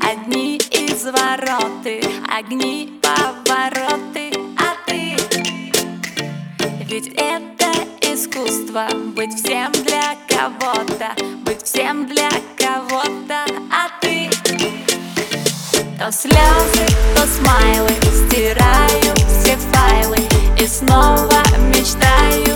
Одни извороты, огни повороты А ты? Ведь это искусство Быть всем для кого-то Быть всем для кого-то А ты? То слезы, то смайлы Стираю все файлы И снова мечтаю